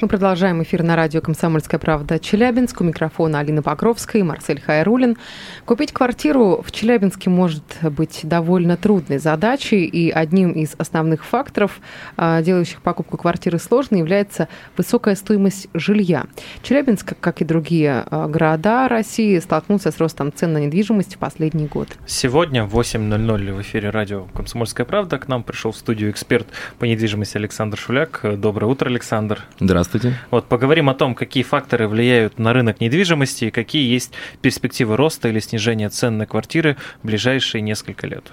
Мы продолжаем эфир на радио «Комсомольская правда» Челябинск. У микрофона Алина Покровская и Марсель Хайрулин. Купить квартиру в Челябинске может быть довольно трудной задачей, и одним из основных факторов, а, делающих покупку квартиры сложной, является высокая стоимость жилья. Челябинск, как и другие а, города России, столкнулся с ростом цен на недвижимость в последний год. Сегодня в 8.00 в эфире радио «Комсомольская правда» к нам пришел в студию эксперт по недвижимости Александр Шуляк. Доброе утро, Александр. Здравствуйте. Вот поговорим о том, какие факторы влияют на рынок недвижимости и какие есть перспективы роста или снижения цен на квартиры в ближайшие несколько лет.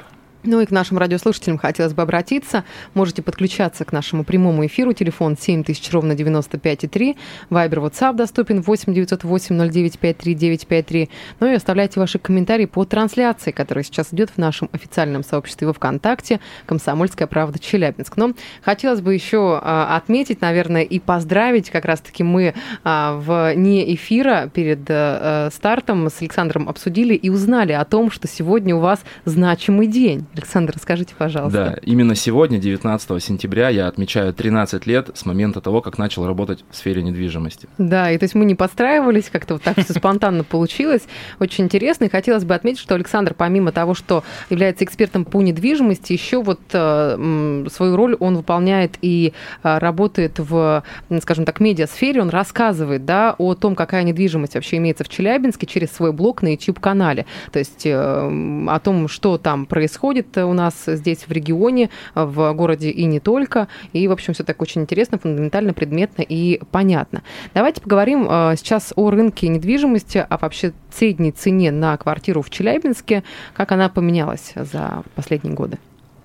Ну и к нашим радиослушателям хотелось бы обратиться. Можете подключаться к нашему прямому эфиру. Телефон 7000 ровно 95,3. Вайбер, WhatsApp доступен 8 908 09 53 953. Ну и оставляйте ваши комментарии по трансляции, которая сейчас идет в нашем официальном сообществе во ВКонтакте «Комсомольская правда Челябинск». Но хотелось бы еще а, отметить, наверное, и поздравить. Как раз-таки мы а, в не эфира перед а, стартом с Александром обсудили и узнали о том, что сегодня у вас значимый день. Александр, расскажите, пожалуйста. Да, именно сегодня, 19 сентября, я отмечаю 13 лет с момента того, как начал работать в сфере недвижимости. Да, и то есть мы не подстраивались, как-то вот так все спонтанно получилось. Очень интересно. И хотелось бы отметить, что Александр, помимо того, что является экспертом по недвижимости, еще вот э, свою роль он выполняет и э, работает в, скажем так, медиасфере. Он рассказывает, да, о том, какая недвижимость вообще имеется в Челябинске через свой блог на YouTube-канале. То есть э, о том, что там происходит, происходит у нас здесь в регионе, в городе и не только. И, в общем, все так очень интересно, фундаментально, предметно и понятно. Давайте поговорим э, сейчас о рынке недвижимости, а вообще средней цене на квартиру в Челябинске, как она поменялась за последние годы.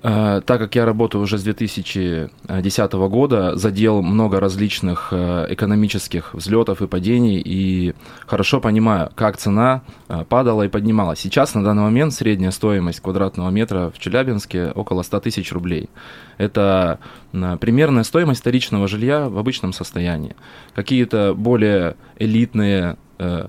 Э, так как я работаю уже с 2010 года, задел много различных э, экономических взлетов и падений, и хорошо понимаю, как цена э, падала и поднималась. Сейчас на данный момент средняя стоимость квадратного метра в Челябинске около 100 тысяч рублей. Это примерная стоимость вторичного жилья в обычном состоянии. Какие-то более элитные,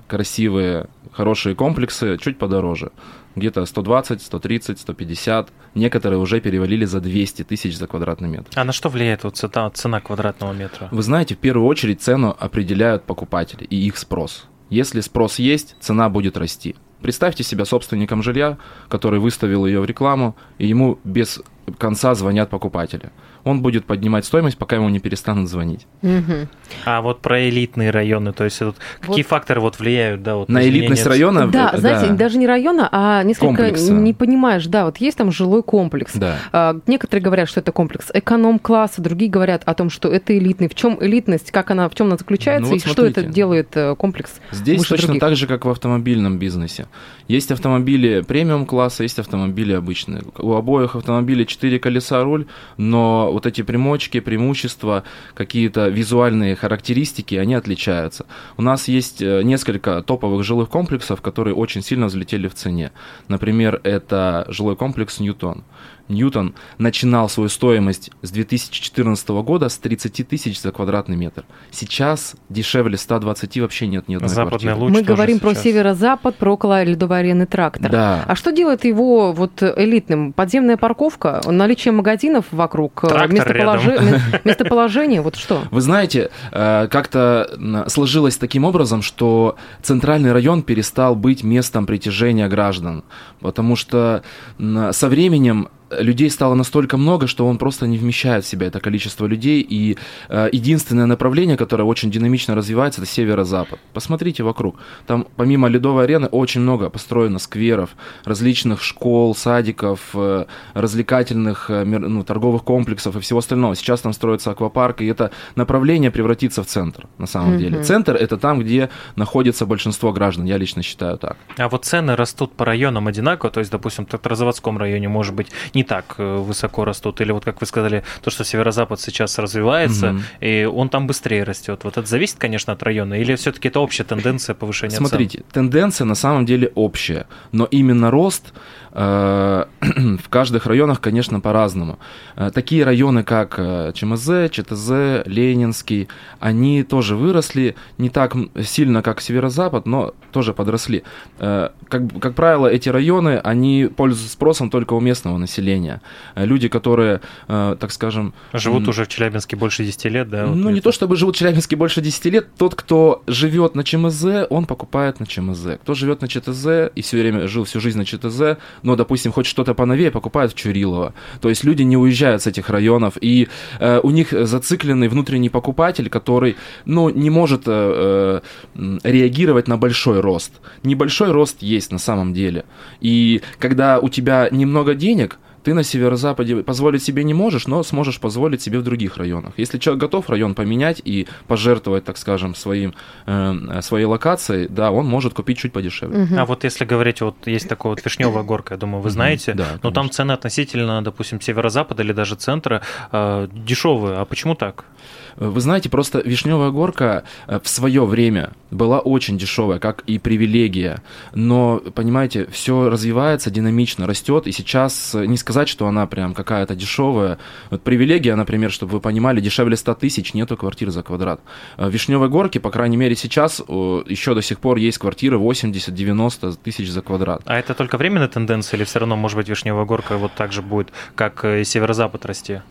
красивые, хорошие комплексы чуть подороже где-то 120, 130, 150, некоторые уже перевалили за 200 тысяч за квадратный метр. А на что влияет вот цена, цена квадратного метра? Вы знаете, в первую очередь цену определяют покупатели и их спрос. Если спрос есть, цена будет расти. Представьте себя собственником жилья, который выставил ее в рекламу, и ему без конца звонят покупатели он будет поднимать стоимость, пока ему не перестанут звонить. Угу. А вот про элитные районы, то есть вот какие факторы вот влияют, да, вот на элитность района? Да, да, знаете, даже не района, а несколько Комплекса. не понимаешь, да, вот есть там жилой комплекс. Да. А, некоторые говорят, что это комплекс эконом-класса, другие говорят о том, что это элитный. В чем элитность, как она, в чем она заключается ну, вот и смотрите. что это делает э, комплекс? Здесь точно других? так же, как в автомобильном бизнесе. Есть автомобили премиум класса, есть автомобили обычные. У обоих автомобилей 4 колеса руль, но вот эти примочки, преимущества, какие-то визуальные характеристики, они отличаются. У нас есть э, несколько топовых жилых комплексов, которые очень сильно взлетели в цене. Например, это жилой комплекс «Ньютон». Ньютон начинал свою стоимость с 2014 года с 30 тысяч за квадратный метр. Сейчас дешевле 120 вообще нет ни одной Западный квартиры. луч Мы говорим сейчас. про северо-запад, про около ледовой арены трактор. Да. А что делает его вот элитным? Подземная парковка, наличие магазинов вокруг, э, Трактор местоположи... местоположение, вот что? Вы знаете, э, как-то сложилось таким образом, что центральный район перестал быть местом притяжения граждан, потому что со временем людей стало настолько много, что он просто не вмещает в себя это количество людей. И э, единственное направление, которое очень динамично развивается, это северо-запад. Посмотрите вокруг. Там помимо ледовой арены очень много построено скверов, различных школ, садиков, э, развлекательных э, ну, торговых комплексов и всего остального. Сейчас там строится аквапарк, и это направление превратится в центр на самом mm-hmm. деле. Центр это там, где находится большинство граждан. Я лично считаю так. А вот цены растут по районам одинаково, то есть, допустим, в Трактозаводском районе может быть не не так э, высоко растут? Или вот, как вы сказали, то, что северо-запад сейчас развивается, Мгм. и он там быстрее растет. Вот это зависит, конечно, от района, или все-таки это общая тенденция повышения цен? Смотрите, тенденция на самом деле общая, но именно рост э, в каждых районах, конечно, по-разному. Э, Такие районы, как ЧМЗ, ЧТЗ, Ленинский, они тоже выросли не так сильно, как северо-запад, но тоже подросли. Э, Как, как правило, эти районы, они пользуются спросом только у местного населения. Э, Люди, которые, э, так скажем... Живут уже в Челябинске больше 10 лет, да? вот ну, не это. то чтобы живут в Челябинске больше 10 лет. Тот, кто живет на ЧМЗ, он покупает на ЧМЗ. Кто живет на ЧТЗ и все время жил всю жизнь на ЧТЗ, но, допустим, хочет что-то поновее, покупает в Чурилово. То есть люди не уезжают с этих районов, и э, у них зацикленный внутренний покупатель, который, ну, не может э, э, реагировать на большой рост. Небольшой рост есть на самом деле. И когда у тебя немного денег, ты на северо-западе позволить себе не можешь, но сможешь позволить себе в других районах. Если человек готов район поменять и пожертвовать, так скажем, своим, э, своей локацией, да, он может купить чуть подешевле. Мгм. А вот если говорить, вот есть такое вот Вишневая горка, я думаю, вы знаете, Да, но там цены относительно, допустим, северо-запада или даже центра э, дешевые. А почему так? Вы знаете, просто Вишневая горка э, в свое время была очень дешевая, как и привилегия. Но, понимаете, все развивается динамично, растет, и сейчас э, не сказать, что она прям какая-то дешевая. Вот привилегия, например, чтобы вы понимали, дешевле 100 тысяч нету квартир за квадрат. Э, В Вишневой горке, по крайней мере, сейчас э, еще до сих пор есть квартиры 80-90 тысяч за квадрат. А это только временная тенденция или все равно, может быть, Вишневая горка вот так же будет, как э, и северо-запад расти?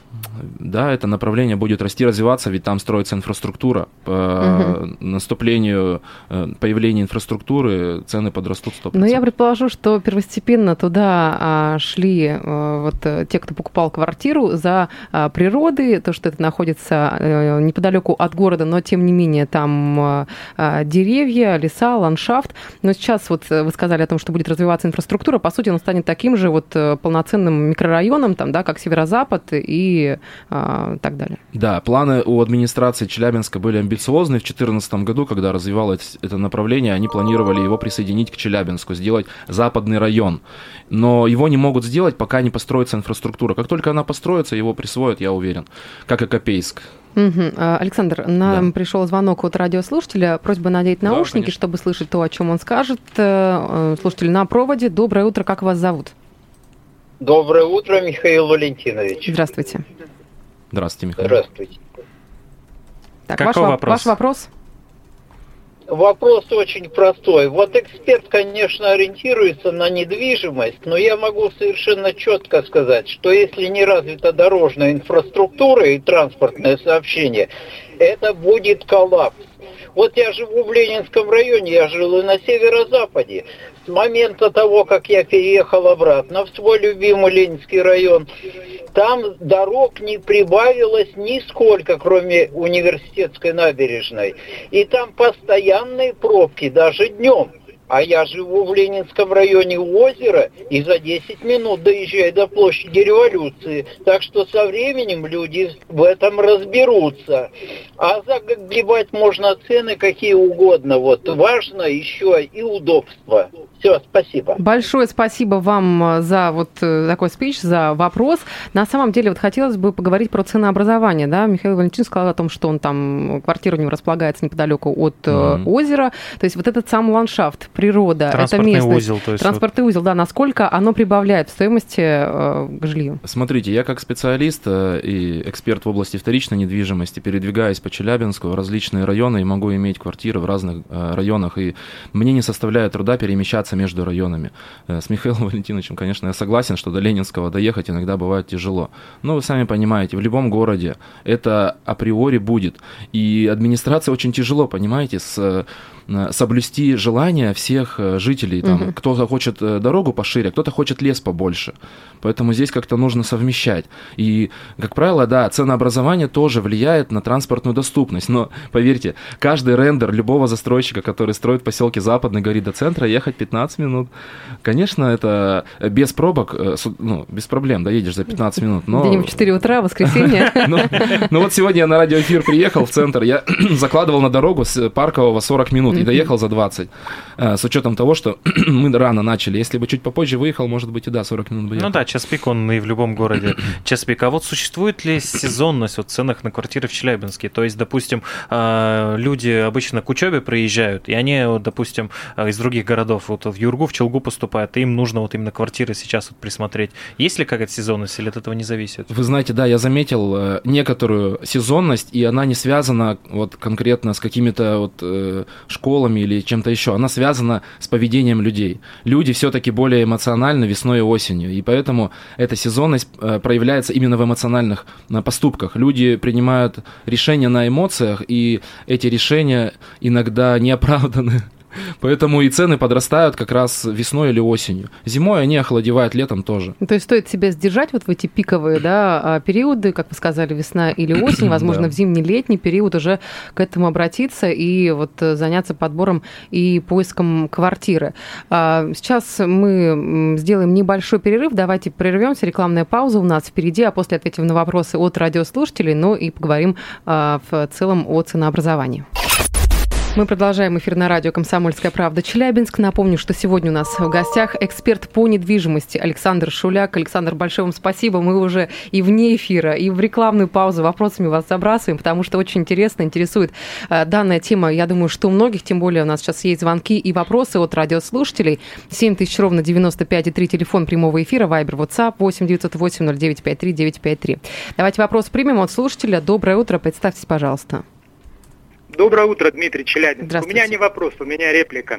Да, это направление будет расти, развиваться, ведь там строится инфраструктура. По наступлению, э, появлению инфраструктуры цены подрастут 100%. Но я предположу, что первостепенно туда а, шли а, вот э, те, кто покупал квартиру за а, природой, то, что это находится э, неподалеку от города, но тем не менее там а, деревья, леса, ландшафт. Но сейчас вот э, вы сказали о том, что будет развиваться инфраструктура, по сути, он станет таким же вот э, полноценным микрорайоном, там, да, как Северо-Запад и так далее. Да, планы у администрации Челябинска были амбициозны. В 2014 году, когда развивалось это направление, они планировали его присоединить к Челябинску, сделать западный район. Но его не могут сделать, пока не построится инфраструктура. Как только она построится, его присвоят, я уверен. Как и Копейск. А, Александр, нам Да. пришел звонок от радиослушателя. Просьба надеть Да, наушники, конечно. чтобы слышать то, о чем он скажет. Э, э, Слушатель на проводе. Доброе утро, как вас зовут? Доброе утро, Михаил Валентинович. Здравствуйте. Здравствуйте, Михаил. Здравствуйте. Так, Какой ваш, воп- вопрос? ваш вопрос? Вопрос очень простой. Вот эксперт, конечно, ориентируется на недвижимость, но я могу совершенно четко сказать, что если не развита дорожная инфраструктура и транспортное сообщение, это будет коллапс. Вот я живу в Ленинском районе, я жил и на северо-западе. С момента того, как я переехал обратно в свой любимый Ленинский район, там дорог не прибавилось нисколько, кроме университетской набережной. И там постоянные пробки, даже днем. А я живу в Ленинском районе у озера и за 10 минут доезжаю до площади революции. Так что со временем люди в этом разберутся. А загибать можно цены какие угодно. Вот важно еще и удобство. Все, спасибо. Большое спасибо вам э, за вот э, такой спич, за вопрос. На самом деле, вот хотелось бы поговорить про ценообразование. Да? Михаил Валентинович сказал о том, что он там, квартира у него располагается неподалеку от э, Мгм. озера. То есть вот этот сам ландшафт, природа, это местность. узел, то есть Транспортный узел, да, насколько оно прибавляет в стоимости э, к жилью? Смотрите, я как специалист э, и эксперт в области вторичной недвижимости передвигаюсь по Челябинску в различные районы и могу иметь квартиры в разных э, районах, и мне не составляет труда перемещаться между районами. Э, С Михаилом Валентиновичем, конечно, я согласен, что до Ленинского доехать иногда бывает тяжело. Но вы сами понимаете, в любом городе это априори будет. И администрация очень тяжело, понимаете, с э, соблюсти желания всех э, жителей. Там, Мгм. Кто-то хочет э, дорогу пошире, а кто-то хочет лес побольше. Поэтому здесь как-то нужно совмещать. И, как правило, да, ценообразование тоже влияет на транспортную доступность. Но, поверьте, каждый рендер любого застройщика, который строит в поселке Западный, говорит, до центра ехать 15 минут. Конечно, это без пробок, э, ну, без проблем, доедешь за 15 минут. Но... Где-нибудь в 4 утра, воскресенье. Ну, ну вот сегодня я на радиоэфир приехал в центр, я закладывал на дорогу с Паркового 40 минут и доехал за 20. Э, С учетом того, что мы рано начали. Если бы чуть попозже выехал, может быть, и да, 40 минут бы Ну ехал. да, час пик, он и в любом городе час пик. А вот существует ли сезонность вот, ценах на квартиры в Челябинске? То есть, допустим, а, люди обычно к учебе приезжают, и они, вот, допустим, а, из других городов вот в Юргу, в Челгу поступают, и им нужно вот именно квартиры сейчас вот присмотреть. Есть ли какая-то сезонность или от этого не зависит? Вы знаете, да, я заметил э, некоторую сезонность, и она не связана вот конкретно с какими-то вот э, школами или чем-то еще. Она связана с поведением людей. Люди все-таки более эмоциональны весной и осенью, и поэтому эта сезонность э, проявляется именно в эмоциональных э, поступках. Люди принимают решения на эмоциях, и эти решения иногда не оправданы. Поэтому и цены подрастают как раз весной или осенью. Зимой они охладевают, летом тоже. Ну, То есть стоит себя сдержать вот в эти пиковые да, а, периоды, как вы сказали, весна или осень, возможно, Да. в зимний-летний период уже к этому обратиться и вот э, заняться подбором и поиском квартиры. А, Сейчас мы сделаем небольшой перерыв, давайте прервемся, рекламная пауза у нас впереди, а после ответим на вопросы от радиослушателей, ну и поговорим а, в целом о ценообразовании. Мы продолжаем эфир на радио «Комсомольская правда» Челябинск. Напомню, что сегодня у нас в гостях эксперт по недвижимости Александр Шуляк. Александр, большое вам спасибо. Мы уже и вне эфира, и в рекламную паузу вопросами вас забрасываем, потому что очень интересно, интересует э, данная тема. Я думаю, что у многих, тем более у нас сейчас есть звонки и вопросы от радиослушателей. 7000 ровно 95,3 телефон прямого эфира, Вайбер, WhatsApp 8 908 0953 953. Давайте вопрос примем от слушателя. Доброе утро, представьтесь, пожалуйста. Доброе утро, Дмитрий Челябинск. У меня не вопрос, у меня реплика.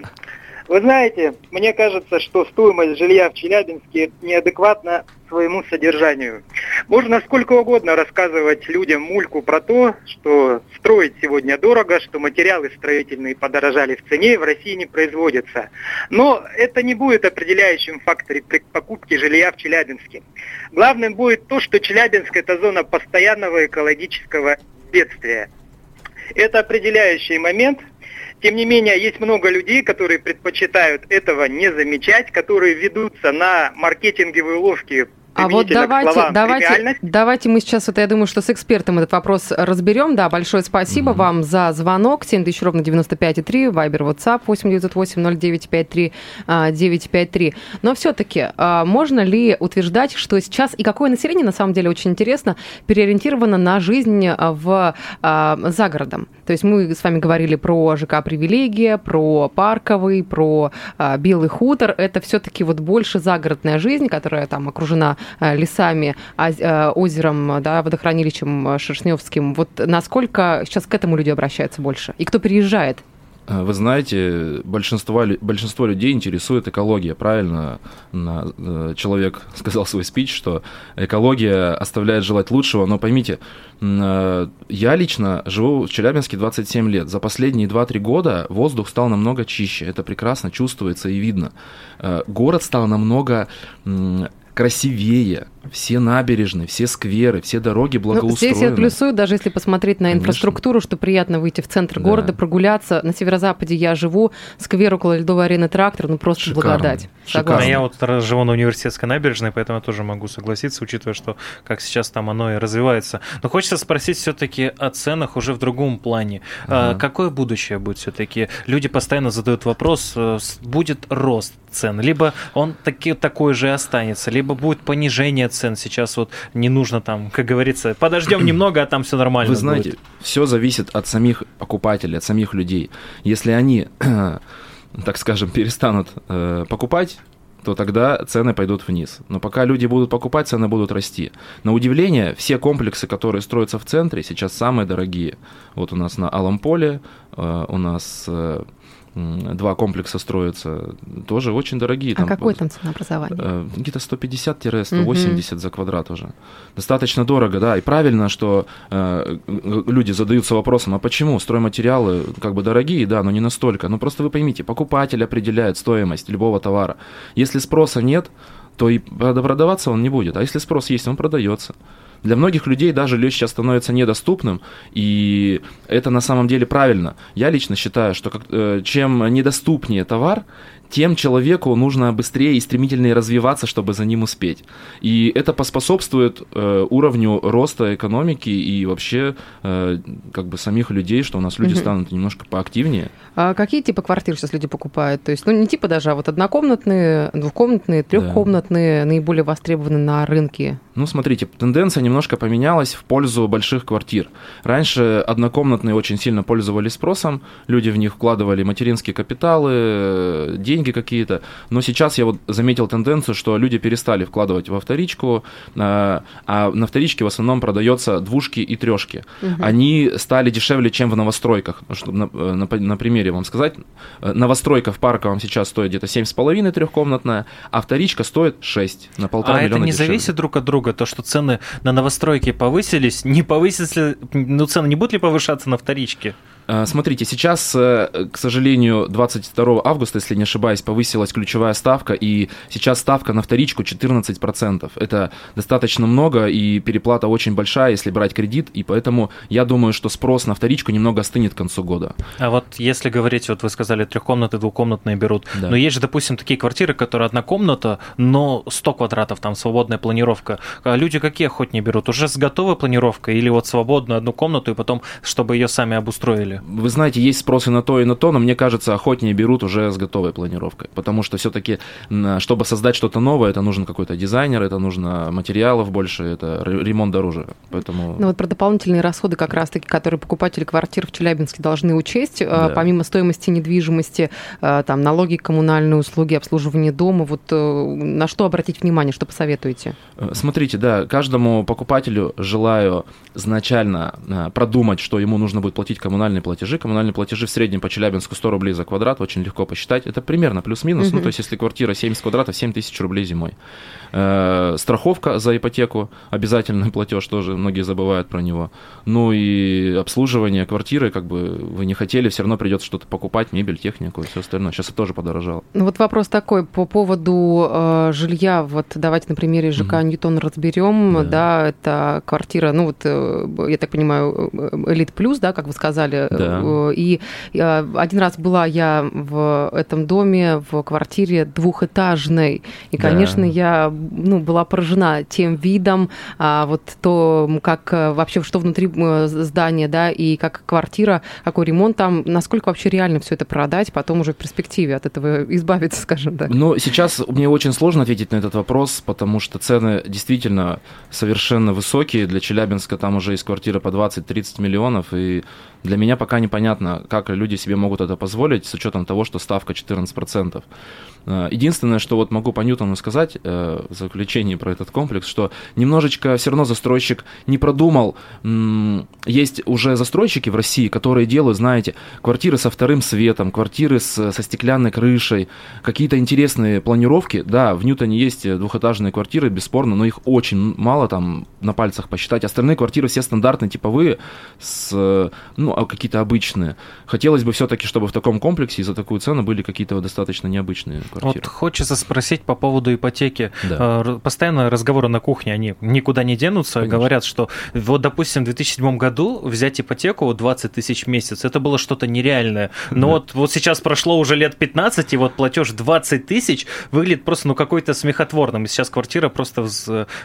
Вы знаете, мне кажется, что стоимость жилья в Челябинске неадекватна своему содержанию. Можно сколько угодно рассказывать людям мульку про то, что строить сегодня дорого, что материалы строительные подорожали в цене в России не производятся. Но это не будет определяющим фактором при покупке жилья в Челябинске. Главным будет то, что Челябинск это зона постоянного экологического бедствия. Это определяющий момент. Тем не менее, есть много людей, которые предпочитают этого не замечать, которые ведутся на маркетинговые уловки А вот давайте, словам давайте, давайте мы сейчас, вот я думаю, что с экспертом этот вопрос разберем. Да, большое спасибо вам за звонок. 7000 ровно 95,3, Вайбер, WhatsApp 8908 0953 а, 953. Но все-таки можно ли утверждать, что сейчас, и какое население, на самом деле, очень интересно, переориентировано на жизнь а, в, а, за городом? То есть мы с вами говорили про ЖК «Привилегия», про парковый, про а, Белый хутор. Это все-таки вот больше загородная жизнь, которая там окружена а, лесами, оз- а, озером, да, водохранилищем а, Шершневским. Вот насколько сейчас к этому люди обращаются больше? И кто переезжает? Э, Вы знаете, большинство, большинство людей интересует экология. Правильно э, человек сказал свой спич, что экология оставляет желать лучшего. Но поймите, э, я лично живу в Челябинске 27 лет. За последние 2-3 года воздух стал намного чище. Это прекрасно чувствуется и видно. Э, Город стал намного красивее. Все набережные, все скверы, все дороги Ну, благоустроены. здесь я плюсую, даже если посмотреть на Конечно. инфраструктуру, что приятно выйти в центр Да. города, прогуляться. На северо-западе я живу, сквер около ледовой арены трактор, ну просто Шикарно. благодать. Шикарно. А Согласна. я вот живу на университетской набережной, поэтому я тоже могу согласиться, учитывая, что как сейчас там оно и развивается. Но хочется спросить все-таки о ценах уже в другом плане. А, Ага. Какое будущее будет все-таки? Люди постоянно задают вопрос, э, будет рост цен, либо он таки, такой же и останется, либо будет понижение цен. Сейчас вот не нужно там, как говорится, подождем немного, а там все нормально Вы знаете, будет. все зависит от самих покупателей, от самих людей. Если они, так скажем, перестанут э, покупать, то тогда цены пойдут вниз. Но пока люди будут покупать, цены будут расти. На удивление, все комплексы, которые строятся в центре, сейчас самые дорогие. Вот у нас на Алом поле, э, у нас э, два комплекса строятся, тоже очень дорогие. А какое вот, там ценообразование? Э, Где-то 150-180 за квадрат уже. Достаточно дорого, да. И правильно, что э, г- люди задаются вопросом, а почему стройматериалы как бы дорогие, да, но не настолько. Ну просто вы поймите, покупатель определяет стоимость любого товара. Если спроса нет, то и прод- продаваться он не будет. А если спрос есть, он продается. Для многих людей даже жилье сейчас становится недоступным, и это на самом деле правильно. Я лично считаю, что как, э, чем недоступнее товар, тем человеку нужно быстрее и стремительнее развиваться, чтобы за ним успеть. И это поспособствует э, уровню роста экономики и вообще э, как бы самих людей, что у нас люди Мгм. станут немножко поактивнее. А какие типы квартир сейчас люди покупают? То есть, ну, не типа даже, а вот однокомнатные, двухкомнатные, трехкомнатные, наиболее востребованы на рынке. Ну, смотрите, тенденция немножко поменялась в пользу больших квартир. Раньше однокомнатные очень сильно пользовались спросом, люди в них вкладывали материнские капиталы, э, деньги какие-то, но сейчас я вот заметил тенденцию, что люди перестали вкладывать во вторичку, а а на вторичке в основном продается двушки и трешки. Они стали дешевле, чем в новостройках. Чтобы на, э, на, на примере вам сказать, э, новостройка в Парковом сейчас стоит где-то 7,5 трехкомнатная, а вторичка стоит 6 на полтора А это миллиона не дешевле. зависит друг от друга, то, что цены на новостройки повысились, не повысятся ли, ну, цены не будут ли повышаться на вторичке? Э, Смотрите, сейчас, э, к сожалению, 22 августа, если не ошибаюсь, повысилась ключевая ставка, и сейчас ставка на вторичку 14%. Это достаточно много, и переплата очень большая, если брать кредит, и поэтому я думаю, что спрос на вторичку немного остынет к концу года. А вот если говорить, вот вы сказали, трехкомнатные, двухкомнатные берут, Да. но есть же, допустим, такие квартиры, которые одна комната, но 100 квадратов, там свободная планировка. А люди какие охотнее берут? Уже с готовой планировкой или вот свободную одну комнату и потом, чтобы ее сами обустроили? Вы знаете, есть спрос и на то, и на то, но мне кажется, охотнее берут уже с готовой планировкой, потому что все-таки, чтобы создать что-то новое, это нужен какой-то дизайнер, это нужно материалов больше, это ре- ремонт дороже, поэтому... Ну вот про дополнительные расходы как раз-таки, которые покупатели квартир в Челябинске должны учесть, э, Да. помимо стоимости недвижимости, э, там налоги, коммунальные услуги, обслуживание дома, вот э, на что обратить внимание, что посоветуете? Смотрите, да, каждому покупателю желаю изначально продумать, что ему нужно будет платить коммунальные платежи. Коммунальные платежи в среднем по Челябинску 100 рублей за квадрат, очень легко посчитать. Это примерно плюс-минус, ну то есть если квартира 70 квадратов, 7 тысяч рублей зимой. Э, Страховка за ипотеку, обязательный платеж тоже, многие забывают про него. Ну и обслуживание квартиры, как бы вы не хотели, все равно придется что-то покупать, мебель, технику и все остальное. Сейчас это тоже подорожало. Ну вот вопрос такой по поводу э, жилья. Вот давайте на примере ЖК Мгм. Ньютон разберем. Да. Да. это квартира, ну вот э, я так понимаю, э, элит плюс, да, как вы сказали. Да. Э, И э, один раз была я в этом доме в квартире двухэтажной, и, Да. конечно, я ну была поражена тем видом, а вот то, как э, вообще что внутри здания, да, и как квартира, какой ремонт там, насколько вообще реально все это продать, потом уже в перспективе от этого избавиться, скажем так. Ну, сейчас мне очень сложно ответить на этот вопрос, потому что цены действительно совершенно высокие. Для Челябинска там уже есть квартира по 20-30 миллионов, и для меня пока непонятно, как люди себе могут это позволить с учетом того, что ставка 14%. Э, Единственное, что вот могу по Ньютону сказать э, в заключении про этот комплекс, что немножечко все равно застройщик не продумал. Есть уже застройщики в России, которые делают, знаете, квартиры со вторым светом, квартиры с, со стеклянной крышей, какие-то интересные планировки. Да, в Ньютоне есть двухэтажные квартиры, бесспорно, но их очень мало там на пальцах посчитать. Остальные квартиры все стандартные, типовые, с, ну, а какие-то обычные. Хотелось бы все-таки, чтобы в таком комплексе и за такую цену были какие-то достаточно необычные квартиры. Вот хочется спросить по поводу ипотеки. Да. Р- Постоянно разговоры на кухне, они никуда не денутся. Конечно. Говорят, что вот, допустим, в 2007 году взять ипотеку 20 тысяч в месяц, это было что-то нереальное. Но Да. вот, вот сейчас прошло уже лет 15, и вот платеж 20 тысяч выглядит просто ну какой-то смехотворным. И сейчас квартира просто в,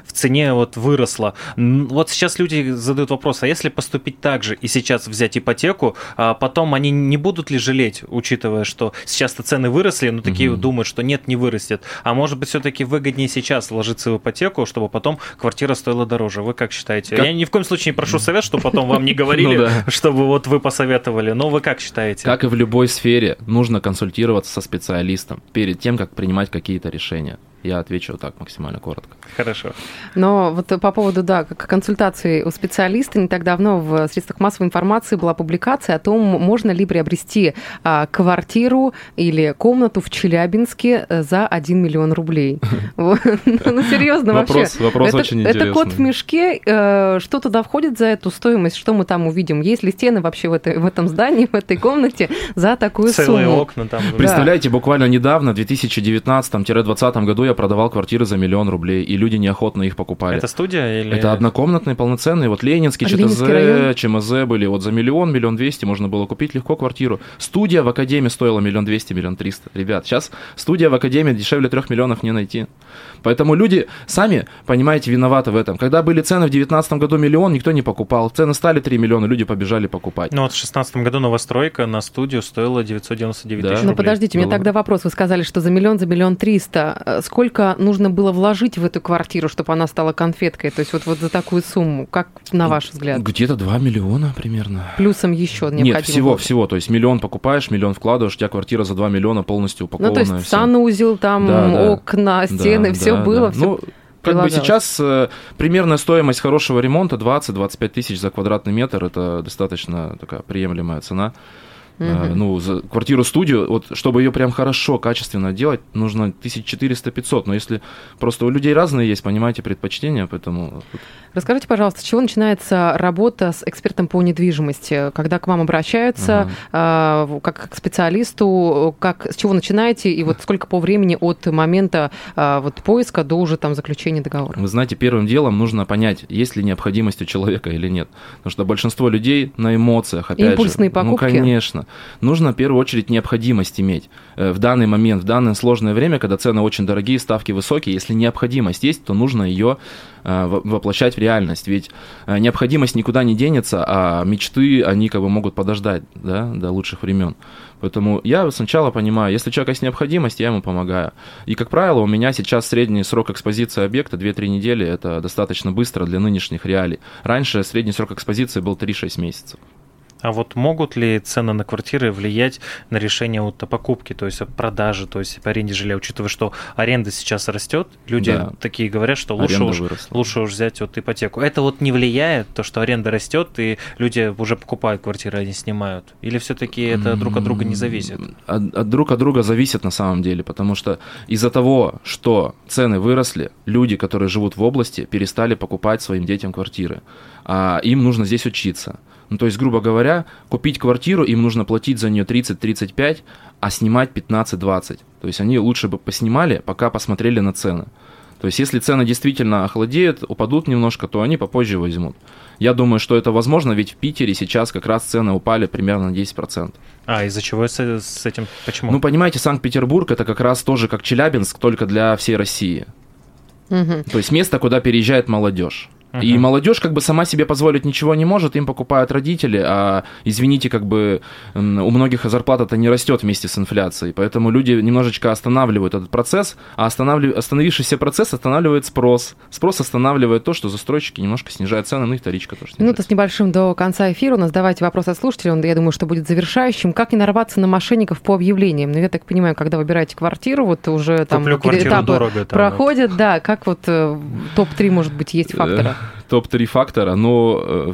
в цене вот выросла. Вот сейчас люди задают вопрос, а если поступить так же и сейчас взять ипотеку, а потом они не будут ли жалеть, учитывая, что сейчас-то цены выросли, но такие Мгм. думают, что нет, не вырастет. А может быть, все-таки выгоднее сейчас ложиться в ипотеку, чтобы потом квартира стоила дороже. Вы как считаете? Как- Я ни в коем случае не прошу совет, чтобы потом вам не говорили, Ну чтобы вот вы посоветовали. Но вы как считаете? Как и в любой сфере, нужно консультироваться со специалистом перед тем, как принимать какие-то решения. Я отвечу так максимально коротко. Хорошо. Но вот по поводу, да, как консультации у специалиста, не так давно в средствах массовой информации была публикация о том, можно ли приобрести а, квартиру или комнату в Челябинске э, за 1 миллион рублей. Ну, серьезно, вообще. Вопрос- очень Это кот в интересный. мешке. э, Что туда входит за эту стоимость? Что мы там увидим? Есть ли стены вообще в, этом здании, в этой комнате за такую Целые сумму? окна там. Представляете, буквально недавно, в 2019-2020 году, я продавал квартиры за миллион рублей, и люди неохотно их покупали. Это студия или... Это однокомнатные, полноценные. Вот Ленинский, А ЧТЗ, Ленинский район? ЧМЗ были. Вот за миллион, миллион двести можно было купить легко квартиру. Студия в Академии стоила миллион двести, миллион триста. Ребят, сейчас студия в Академии дешевле трех миллионов не найти. Поэтому люди сами, понимаете, виноваты в этом. Когда были цены в 2019 году миллион, никто не покупал. Цены стали 3 миллиона, люди побежали покупать. Ну вот в 2016 году новостройка на студию стоила 999 Да. тысяч Но рублей. подождите, у меня тогда вопрос. Вы сказали, что за миллион, за миллион триста. Э, Сколько нужно было вложить в эту квартиру, чтобы она стала конфеткой? То есть вот, вот за такую сумму, как на ваш взгляд? Где-то 2 миллиона примерно. Плюсом еще необходимо Нет, всего, было. всего. То есть миллион покупаешь, миллион вкладываешь, у тебя квартира за 2 миллиона полностью Ну, упакованная. то есть санузел, там, Да, да. окна, стены, Да, все да, было, да. все Ну, как бы сейчас э, примерная стоимость хорошего ремонта 20-25 тысяч за квадратный метр. Это достаточно такая приемлемая цена. Э, Ну, за квартиру-студию, вот чтобы ее прям хорошо, качественно делать, нужно 1400-500. Но если просто у людей разные есть, понимаете, предпочтения, поэтому Расскажите, пожалуйста, с чего начинается работа с экспертом по недвижимости? Когда к вам обращаются, э, как к специалисту, как, с чего начинаете, и вот сколько по времени от момента э, вот, поиска до уже там заключения договора? Вы знаете, первым делом нужно понять, есть ли необходимость у человека или нет. Потому что большинство людей на эмоциях, опять Импульсные же. покупки? Ну, конечно. Нужно в первую очередь необходимость иметь. Э, В данный момент, в данное сложное время, когда цены очень дорогие, ставки высокие, если необходимость есть, то нужно ее э, во- воплощать в реальность. Ведь э, необходимость никуда не денется, а мечты, они как бы могут подождать да, до лучших времен. Поэтому я сначала понимаю, если у человека есть необходимость, я ему помогаю. И, как правило, у меня сейчас средний срок экспозиции объекта 2-3 недели. Это достаточно быстро для нынешних реалий. Раньше средний срок экспозиции был 3-6 месяцев. А вот могут ли цены на квартиры влиять на решение вот о покупке, то есть о продаже, то есть по аренде жилья, учитывая, что аренда сейчас растет, люди Да. такие говорят, что лучше Аренда уж, выросла. лучше уж взять вот ипотеку. Это вот не влияет, то, что аренда растет, и люди уже покупают квартиры, они снимают? Или все-таки это друг от друга не зависит? От, от друг от друга зависит на самом деле, потому что из-за того, что цены выросли, люди, которые живут в области, перестали покупать своим детям квартиры. А им нужно здесь учиться. Ну, то есть, грубо говоря, купить квартиру, им нужно платить за нее 30-35, а снимать 15-20. То есть они лучше бы поснимали, пока посмотрели на цены. То есть, если цены действительно охладеют, упадут немножко, то они попозже возьмут. Я думаю, что это возможно, ведь в Питере сейчас как раз цены упали примерно на 10%. А, из-за чего с, с этим? Почему? Ну, понимаете, Санкт-Петербург это как раз тоже как Челябинск, только для всей России. Мгм. То есть место, куда переезжает молодежь. И Мгм. молодежь как бы сама себе позволить ничего не может, им покупают родители, а извините, как бы у многих зарплата-то не растет вместе с инфляцией, поэтому люди немножечко останавливают этот процесс, а останавлив... остановившийся процесс останавливает спрос. Спрос останавливает то, что застройщики немножко снижают цены, ну и вторичка тоже Минута снижается. с небольшим до конца эфира. У нас давайте вопрос от слушателей. Он, я думаю, что будет завершающим. Как не нарваться на мошенников по объявлениям? Ну, я так понимаю, когда выбираете квартиру, вот уже там Куплю этапы дорого, там, проходят. Да, как вот э, топ-3, может быть, есть фактора? Э, Топ-3 фактора, но э,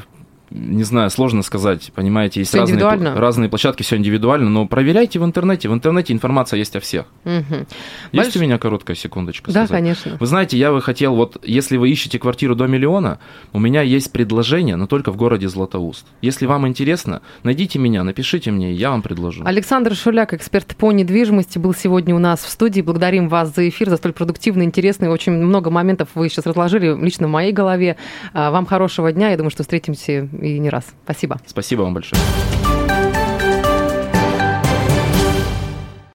не знаю, сложно сказать, понимаете, есть Всё разные, разные площадки, все индивидуально, но проверяйте в интернете, в интернете информация есть о всех. Мгм. Есть Больш- у меня короткая секундочка Да, сказать? конечно. Вы знаете, я бы хотел, вот если вы ищете квартиру до миллиона, у меня есть предложение, но только в городе Златоуст. Если вам интересно, найдите меня, напишите мне, я вам предложу. Александр Шуляк, эксперт по недвижимости, был сегодня у нас в студии. Благодарим вас за эфир, за столь продуктивный, интересный. Очень много моментов вы сейчас разложили лично в моей голове. А, Вам хорошего дня. Я думаю, что встретимся и не раз. Спасибо. Спасибо вам большое.